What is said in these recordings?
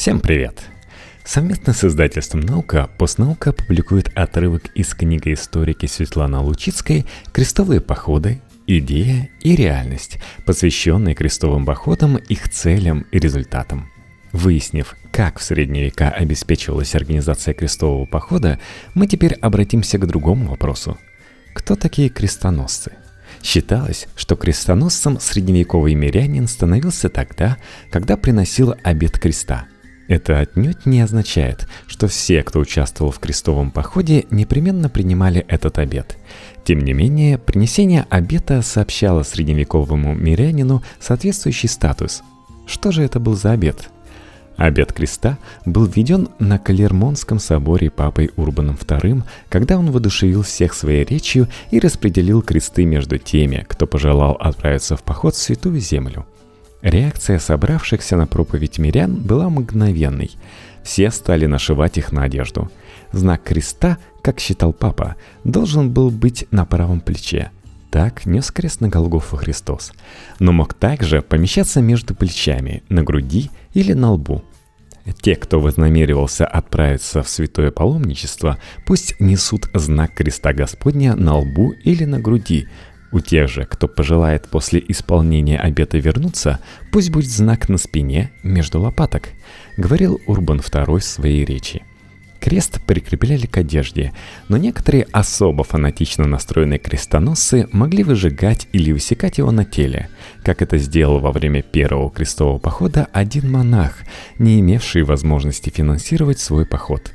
Всем привет! Совместно с издательством «Наука» «Постнаука» публикует отрывок из книги историки Светланы Лучицкой «Крестовые походы. Идея и реальность», посвященной крестовым походам, их целям и результатам. Выяснив, как в средние века обеспечивалась организация крестового похода, мы теперь обратимся к другому вопросу. Кто такие крестоносцы? Считалось, что крестоносцем средневековый мирянин становился тогда, когда приносил обет креста – это отнюдь не означает, что все, кто участвовал в крестовом походе, непременно принимали этот обет. Тем не менее, принесение обета сообщало средневековому мирянину соответствующий статус. Что же это был за обет? Обет креста был введен на Калермонском соборе папой Урбаном II, когда он воодушевил всех своей речью и распределил кресты между теми, кто пожелал отправиться в поход в Святую Землю – Реакция собравшихся на проповедь мирян была мгновенной. Все стали нашивать их на одежду. Знак креста, как считал папа, должен был быть на правом плече. Так нес крест на Голгофу Христос. Но мог также помещаться между плечами, на груди или на лбу. Те, кто вознамеривался отправиться в святое паломничество, пусть несут знак креста Господня на лбу или на груди – у тех же, кто пожелает после исполнения обета вернуться, пусть будет знак на спине между лопаток, говорил Урбан II в своей речи. Крест прикрепляли к одежде, но некоторые особо фанатично настроенные крестоносцы могли выжигать или высекать его на теле, как это сделал во время первого крестового похода один монах, не имевший возможности финансировать свой поход.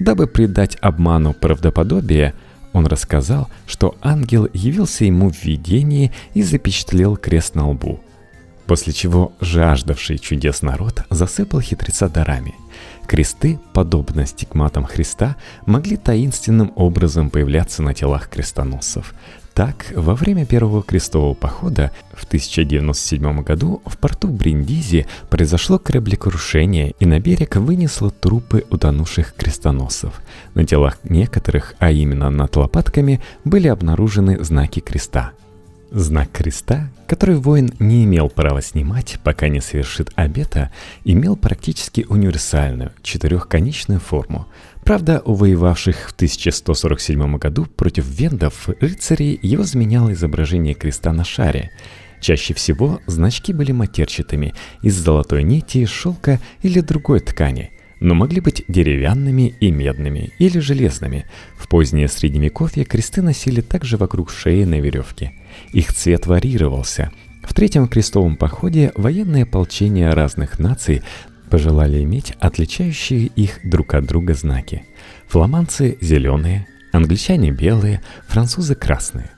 Дабы придать обману правдоподобие, он рассказал, что ангел явился ему в видении и запечатлел крест на лбу. После чего жаждавший чудес народ засыпал хитреца дарами. Кресты, подобно стигматам Христа, могли таинственным образом появляться на телах крестоносцев, так, во время первого крестового похода в 1097 году в порту Бриндизи произошло кораблекрушение и на берег вынесло трупы утонувших крестоносцев. На телах некоторых, а именно над лопатками, были обнаружены знаки креста. Знак креста, который воин не имел права снимать, пока не совершит обета, имел практически универсальную четырехконечную форму – Правда, у воевавших в 1147 году против вендов рыцарей его заменяло изображение креста на шаре. Чаще всего значки были матерчатыми, из золотой нити, шелка или другой ткани, но могли быть деревянными и медными или железными. В позднее средневековье кресты носили также вокруг шеи на веревке. Их цвет варьировался – в Третьем крестовом походе военные ополчения разных наций пожелали иметь отличающие их друг от друга знаки. Фламандцы – зеленые, англичане – белые, французы – красные.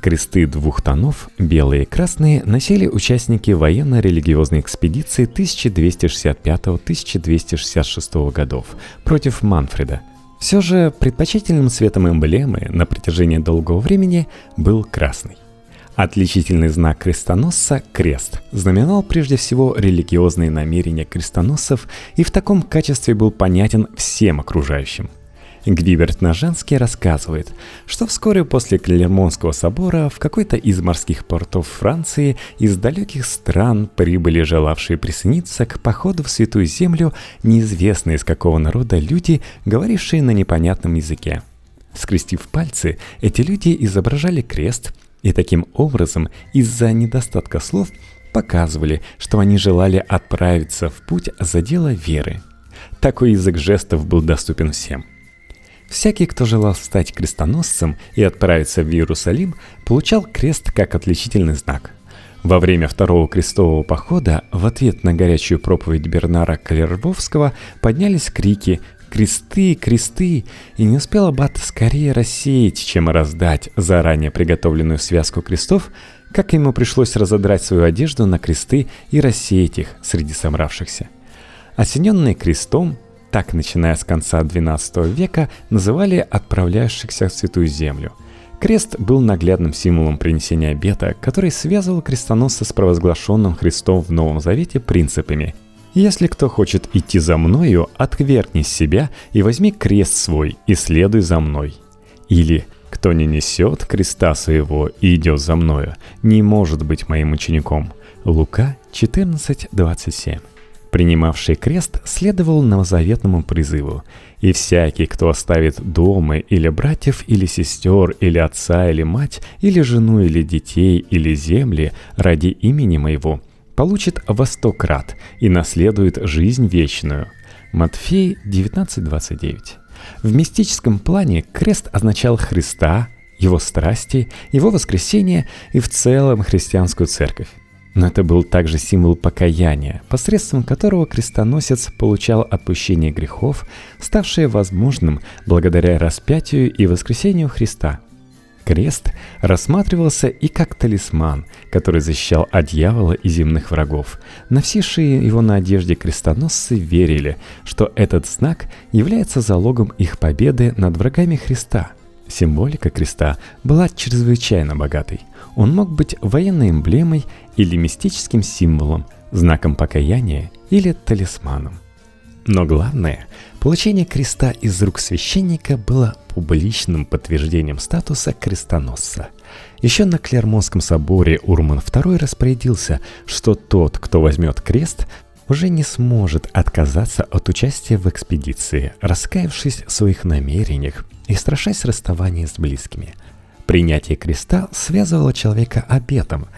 Кресты двух тонов, белые и красные, носили участники военно-религиозной экспедиции 1265-1266 годов против Манфреда. Все же предпочтительным цветом эмблемы на протяжении долгого времени был красный. Отличительный знак крестоносца – крест – знаменовал прежде всего религиозные намерения крестоносцев и в таком качестве был понятен всем окружающим. Гвиберт Нажанский рассказывает, что вскоре после Клермонского собора в какой-то из морских портов Франции из далеких стран прибыли желавшие присоединиться к походу в Святую Землю неизвестные из какого народа люди, говорившие на непонятном языке. Скрестив пальцы, эти люди изображали крест – и таким образом из-за недостатка слов показывали, что они желали отправиться в путь за дело веры. Такой язык жестов был доступен всем. Всякий, кто желал стать крестоносцем и отправиться в Иерусалим, получал крест как отличительный знак. Во время второго крестового похода в ответ на горячую проповедь Бернара Калервовского поднялись крики кресты, кресты, и не успел аббат скорее рассеять, чем раздать заранее приготовленную связку крестов, как ему пришлось разодрать свою одежду на кресты и рассеять их среди собравшихся. Осененные крестом, так начиная с конца XII века, называли отправляющихся в Святую Землю. Крест был наглядным символом принесения обета, который связывал крестоносца с провозглашенным Христом в Новом Завете принципами – если кто хочет идти за мною, отвергни себя и возьми крест свой и следуй за мной. Или кто не несет креста своего и идет за мною, не может быть моим учеником. Лука 14:27. Принимавший крест следовал новозаветному призыву «И всякий, кто оставит дома или братьев, или сестер, или отца, или мать, или жену, или детей, или земли ради имени моего, получит во сто крат и наследует жизнь вечную». Матфей 19.29 В мистическом плане крест означал Христа, Его страсти, Его воскресение и в целом христианскую церковь. Но это был также символ покаяния, посредством которого крестоносец получал отпущение грехов, ставшее возможным благодаря распятию и воскресению Христа. Крест рассматривался и как талисман, который защищал от дьявола и земных врагов. Носившие его на одежде крестоносцы верили, что этот знак является залогом их победы над врагами Христа – Символика креста была чрезвычайно богатой. Он мог быть военной эмблемой или мистическим символом, знаком покаяния или талисманом. Но главное, получение креста из рук священника было публичным подтверждением статуса крестоносца. Еще на Клермонском соборе Урман II распорядился, что тот, кто возьмет крест, уже не сможет отказаться от участия в экспедиции, раскаявшись в своих намерениях и страшась расставания с близкими. Принятие креста связывало человека обетом,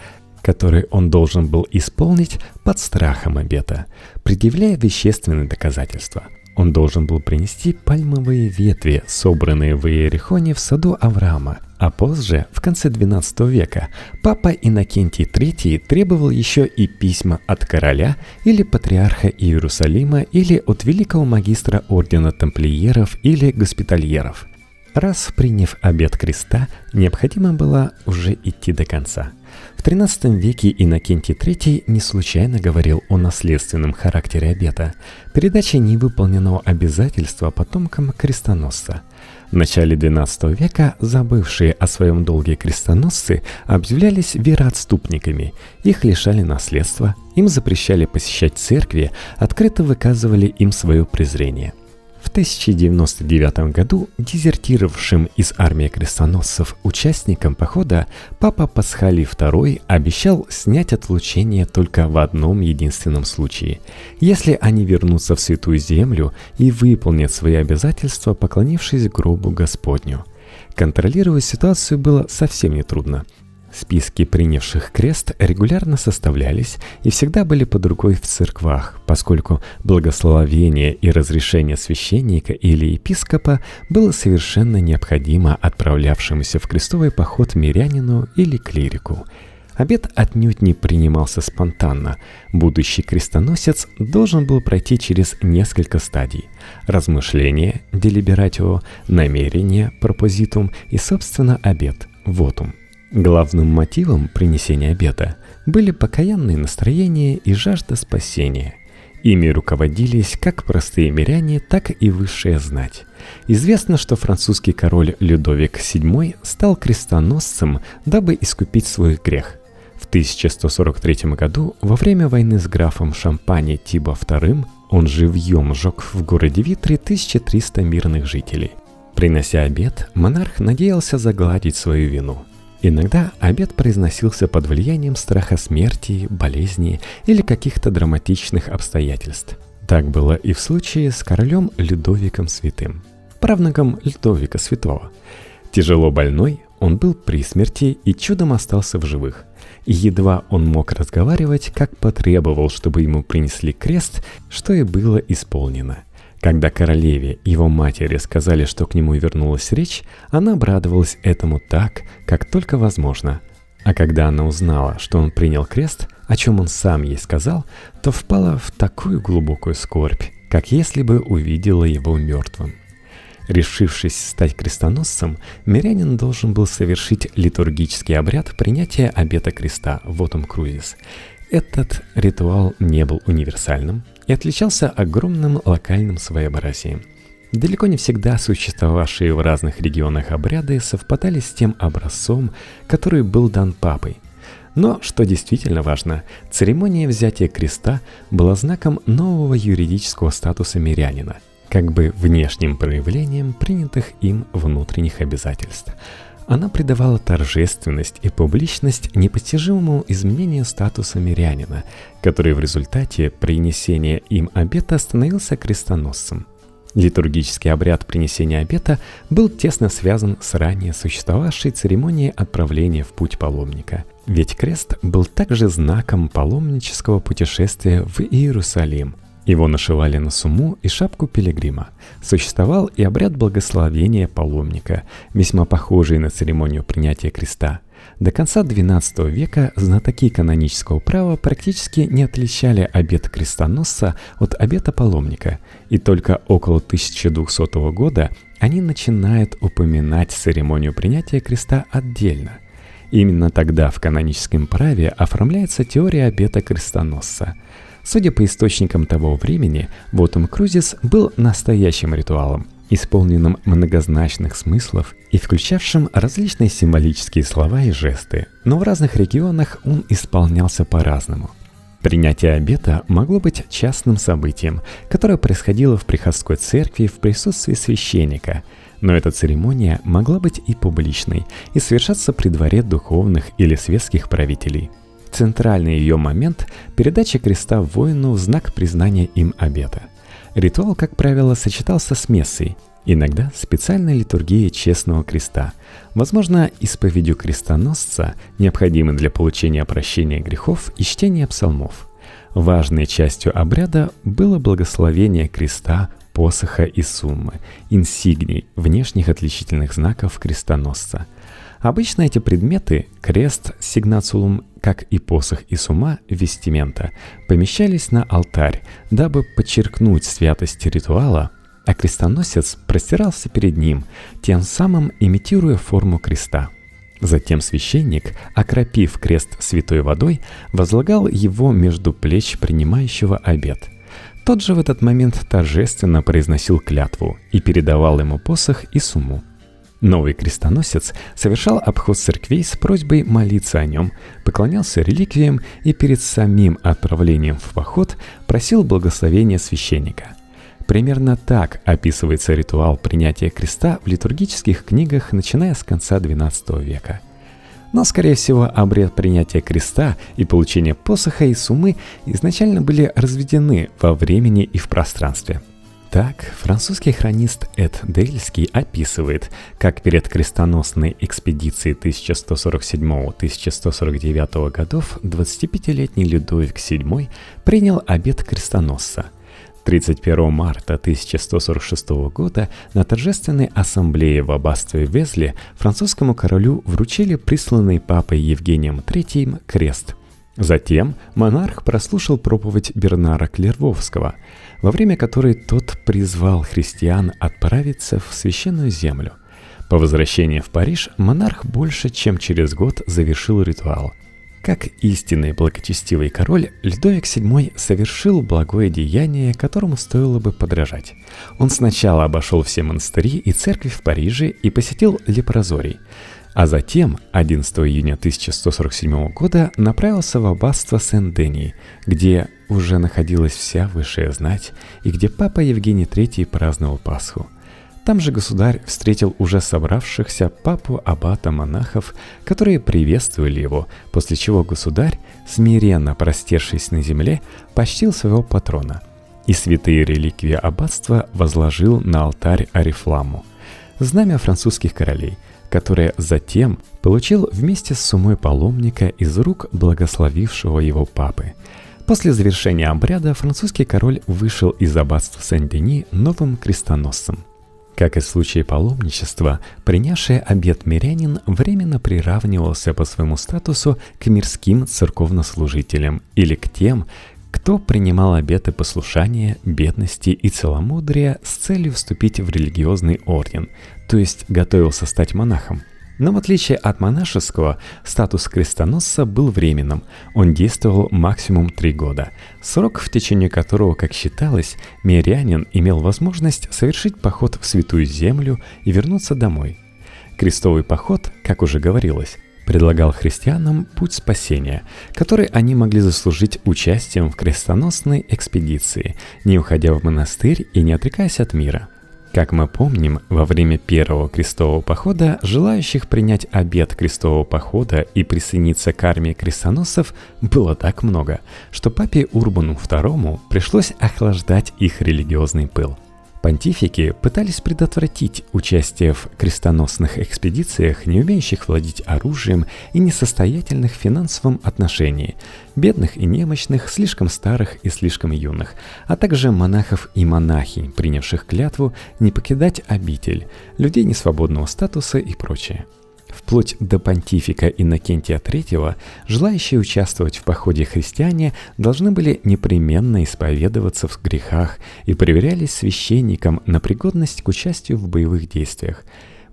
который он должен был исполнить под страхом обета, предъявляя вещественные доказательства. Он должен был принести пальмовые ветви, собранные в Иерихоне в саду Авраама, а позже, в конце XII века, папа Иннокентий III требовал еще и письма от короля или патриарха Иерусалима или от великого магистра ордена тамплиеров или госпитальеров – Раз приняв обет креста, необходимо было уже идти до конца. В XIII веке Иннокентий III не случайно говорил о наследственном характере обета, передаче невыполненного обязательства потомкам крестоносца. В начале XII века забывшие о своем долге крестоносцы объявлялись вероотступниками, их лишали наследства, им запрещали посещать церкви, открыто выказывали им свое презрение – в 1099 году дезертировавшим из армии крестоносцев участникам похода папа Пасхалий II обещал снять отлучение только в одном единственном случае, если они вернутся в Святую Землю и выполнят свои обязательства, поклонившись гробу Господню. Контролировать ситуацию было совсем нетрудно – Списки принявших крест регулярно составлялись и всегда были под рукой в церквах, поскольку благословение и разрешение священника или епископа было совершенно необходимо отправлявшемуся в крестовый поход мирянину или клирику. Обед отнюдь не принимался спонтанно. Будущий крестоносец должен был пройти через несколько стадий. Размышление, делибератио, намерение, пропозитум и, собственно, обед, вотум – Главным мотивом принесения обета были покаянные настроения и жажда спасения. Ими руководились как простые миряне, так и высшая знать. Известно, что французский король Людовик VII стал крестоносцем, дабы искупить свой грех. В 1143 году, во время войны с графом Шампани Тибо II, он живьем сжег в городе Витре 1300 мирных жителей. Принося обед, монарх надеялся загладить свою вину – Иногда обед произносился под влиянием страха смерти, болезни или каких-то драматичных обстоятельств. Так было и в случае с королем Людовиком Святым, правнуком Людовика Святого. Тяжело больной, он был при смерти и чудом остался в живых. И едва он мог разговаривать, как потребовал, чтобы ему принесли крест, что и было исполнено – когда королеве его матери сказали, что к нему вернулась речь, она обрадовалась этому так, как только возможно. А когда она узнала, что он принял крест, о чем он сам ей сказал, то впала в такую глубокую скорбь, как если бы увидела его мертвым. Решившись стать крестоносцем, мирянин должен был совершить литургический обряд принятия обета креста «Вотум Крузис». Этот ритуал не был универсальным, и отличался огромным локальным своеобразием. Далеко не всегда существовавшие в разных регионах обряды совпадали с тем образцом, который был дан папой. Но, что действительно важно, церемония взятия креста была знаком нового юридического статуса мирянина, как бы внешним проявлением принятых им внутренних обязательств – Она придавала торжественность и публичность непостижимому изменению статуса мирянина, который в результате принесения им обета становился крестоносцем. Литургический обряд принесения обета был тесно связан с ранее существовавшей церемонией отправления в путь паломника. Ведь крест был также знаком паломнического путешествия в Иерусалим. Его нашивали на суму и шапку пилигрима. Существовал и обряд благословения паломника, весьма похожий на церемонию принятия креста – до конца XII века знатоки канонического права практически не отличали обет крестоносца от обета паломника, и только около 1200 года они начинают упоминать церемонию принятия креста отдельно. Именно тогда в каноническом праве оформляется теория обета крестоносца. Судя по источникам того времени, вотум крузис был настоящим ритуалом – исполненном многозначных смыслов и включавшим различные символические слова и жесты, но в разных регионах он исполнялся по-разному. Принятие обета могло быть частным событием, которое происходило в приходской церкви в присутствии священника, но эта церемония могла быть и публичной, и совершаться при дворе духовных или светских правителей. Центральный ее момент – передача креста воину в знак признания им обета. Ритуал, как правило, сочетался с мессой, иногда специальной литургией честного креста, возможно, исповедью крестоносца, необходимой для получения прощения грехов и чтения псалмов. Важной частью обряда было благословение креста, посоха и суммы, инсигний, внешних отличительных знаков крестоносца. Обычно эти предметы, крест, сигнацулум как и посох и сума вестимента, помещались на алтарь, дабы подчеркнуть святость ритуала, а крестоносец простирался перед ним, тем самым имитируя форму креста. Затем священник, окропив крест святой водой, возлагал его между плеч принимающего обед. Тот же в этот момент торжественно произносил клятву и передавал ему посох и сумму. Новый крестоносец совершал обход церквей с просьбой молиться о нем, поклонялся реликвиям и перед самим отправлением в поход просил благословения священника. Примерно так описывается ритуал принятия креста в литургических книгах, начиная с конца XII века. Но, скорее всего, обряд принятия креста и получения посоха и суммы изначально были разведены во времени и в пространстве – так, французский хронист Эд Дельский описывает, как перед крестоносной экспедицией 1147-1149 годов 25-летний Людовик VII принял обет крестоносца. 31 марта 1146 года на торжественной ассамблее в аббатстве Везли французскому королю вручили присланный папой Евгением III крест. Затем монарх прослушал проповедь Бернара Клервовского – во время которой тот призвал христиан отправиться в священную землю. По возвращении в Париж монарх больше чем через год завершил ритуал. Как истинный благочестивый король, Людовик VII совершил благое деяние, которому стоило бы подражать. Он сначала обошел все монастыри и церкви в Париже и посетил Лепрозорий, а затем, 11 июня 1147 года, направился в аббатство Сен-Дени, где уже находилась вся высшая знать и где папа Евгений III праздновал Пасху. Там же государь встретил уже собравшихся папу аббата монахов, которые приветствовали его, после чего государь, смиренно простершись на земле, почтил своего патрона и святые реликвии аббатства возложил на алтарь Арифламу, знамя французских королей, которое затем получил вместе с сумой паломника из рук благословившего его папы – После завершения обряда французский король вышел из аббатства Сен-Дени новым крестоносцем. Как и в случае паломничества, принявший обет мирянин временно приравнивался по своему статусу к мирским церковнослужителям или к тем, кто принимал обеты послушания, бедности и целомудрия с целью вступить в религиозный орден, то есть готовился стать монахом. Но в отличие от монашеского, статус крестоносца был временным, он действовал максимум три года, срок, в течение которого, как считалось, мирянин имел возможность совершить поход в Святую Землю и вернуться домой. Крестовый поход, как уже говорилось, предлагал христианам путь спасения, который они могли заслужить участием в крестоносной экспедиции, не уходя в монастырь и не отрекаясь от мира – Как мы помним, во время первого крестового похода желающих принять обет крестового похода и присоединиться к армии крестоносцев было так много, что папе Урбану II пришлось охлаждать их религиозный пыл – Понтифики пытались предотвратить участие в крестоносных экспедициях, не умеющих владеть оружием и несостоятельных в финансовом отношении, бедных и немощных, слишком старых и слишком юных, а также монахов и монахинь, принявших клятву не покидать обитель, людей несвободного статуса и прочее. Вплоть до понтифика Иннокентия III, желающие участвовать в походе христиане должны были непременно исповедоваться в грехах и проверялись священником на пригодность к участию в боевых действиях.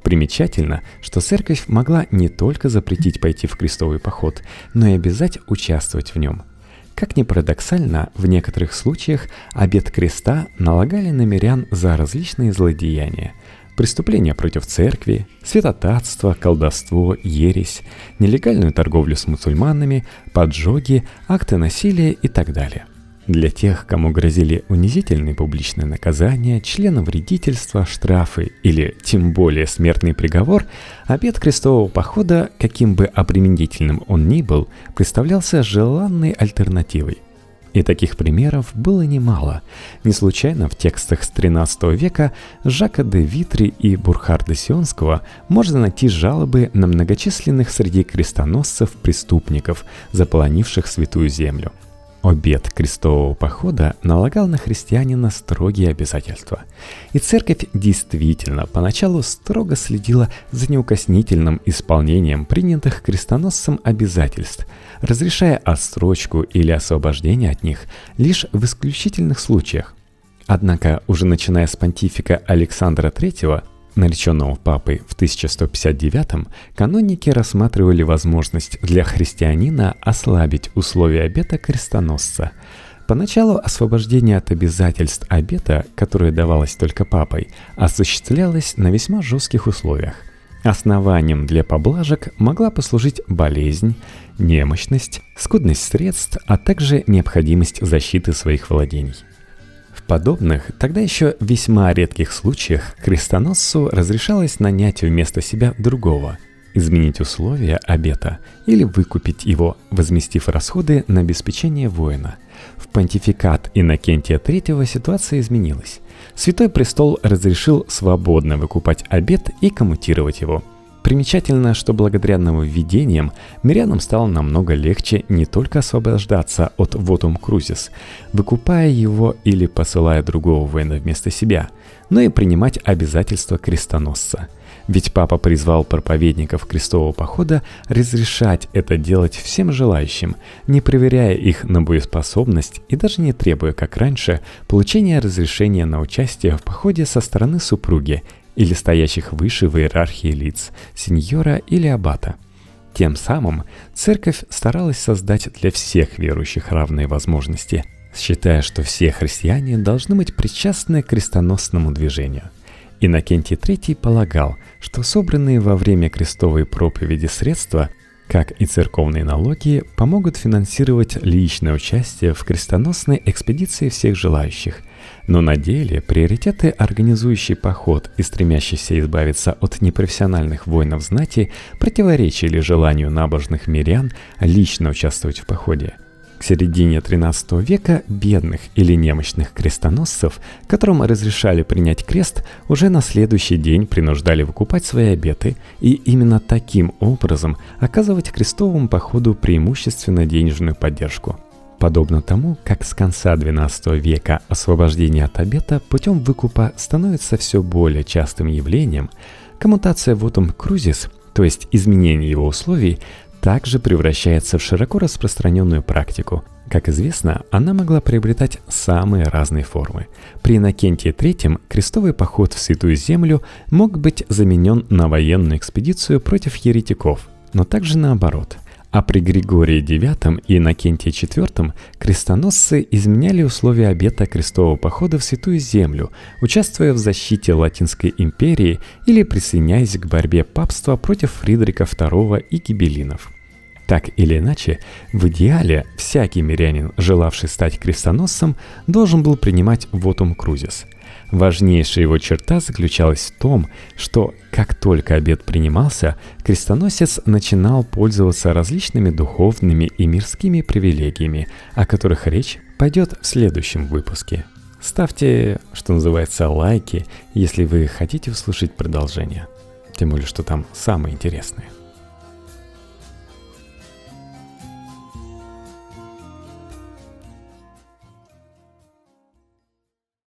Примечательно, что церковь могла не только запретить пойти в крестовый поход, но и обязать участвовать в нем. Как ни парадоксально, в некоторых случаях обет креста налагали на мирян за различные злодеяния – преступления против церкви, святотатство, колдовство, ересь, нелегальную торговлю с мусульманами, поджоги, акты насилия и так далее. Для тех, кому грозили унизительные публичные наказания, членовредительство, штрафы или тем более смертный приговор, обед крестового похода, каким бы обременительным он ни был, представлялся желанной альтернативой. И таких примеров было немало. Не случайно в текстах с XIII века Жака де Витри и Бурхарда Сионского можно найти жалобы на многочисленных среди крестоносцев преступников, заполонивших Святую Землю. Обед крестового похода налагал на христианина строгие обязательства. И церковь действительно поначалу строго следила за неукоснительным исполнением принятых крестоносцем обязательств – разрешая отсрочку или освобождение от них лишь в исключительных случаях. Однако уже начиная с понтифика Александра III, нареченного папой в 1159 каноники рассматривали возможность для христианина ослабить условия обета крестоносца. Поначалу освобождение от обязательств обета, которое давалось только папой, осуществлялось на весьма жестких условиях. Основанием для поблажек могла послужить болезнь, немощность, скудность средств, а также необходимость защиты своих владений. Подобных, тогда еще весьма редких случаях крестоносцу разрешалось нанять вместо себя другого, изменить условия обета или выкупить его, возместив расходы на обеспечение воина. В понтификат Иннокентия III ситуация изменилась. Святой престол разрешил свободно выкупать обет и коммутировать его. Примечательно, что благодаря нововведениям мирянам стало намного легче не только освобождаться от вотум крузис, выкупая его или посылая другого воина вместо себя, но и принимать обязательства крестоносца – ведь папа призвал проповедников крестового похода разрешать это делать всем желающим, не проверяя их на боеспособность и даже не требуя, как раньше, получения разрешения на участие в походе со стороны супруги или стоящих выше в иерархии лиц, сеньора или аббата. Тем самым церковь старалась создать для всех верующих равные возможности, считая, что все христиане должны быть причастны к крестоносному движению – Иннокентий III полагал, что собранные во время крестовой проповеди средства, как и церковные налоги, помогут финансировать личное участие в крестоносной экспедиции всех желающих. Но на деле приоритеты, организующий поход и стремящийся избавиться от непрофессиональных воинов знати, противоречили желанию набожных мирян лично участвовать в походе – к середине XIII века бедных или немощных крестоносцев, которым разрешали принять крест, уже на следующий день принуждали выкупать свои обеты и именно таким образом оказывать крестовому походу преимущественно денежную поддержку. Подобно тому, как с конца XII века освобождение от обета путем выкупа становится все более частым явлением, коммутация вотум крузис, то есть изменение его условий, также превращается в широко распространенную практику. Как известно, она могла приобретать самые разные формы. При Иннокентии III крестовый поход в Святую Землю мог быть заменен на военную экспедицию против еретиков, но также наоборот – а при Григории IX и Иннокентии IV крестоносцы изменяли условия обета крестового похода в Святую Землю, участвуя в защите Латинской империи или присоединяясь к борьбе папства против Фридрика II и гибелинов – Так или иначе, в идеале всякий мирянин, желавший стать крестоносцем, должен был принимать вотум крузис. Важнейшая его черта заключалась в том, что как только обед принимался, крестоносец начинал пользоваться различными духовными и мирскими привилегиями, о которых речь пойдет в следующем выпуске. Ставьте, что называется, лайки, если вы хотите услышать продолжение. Тем более, что там самое интересное.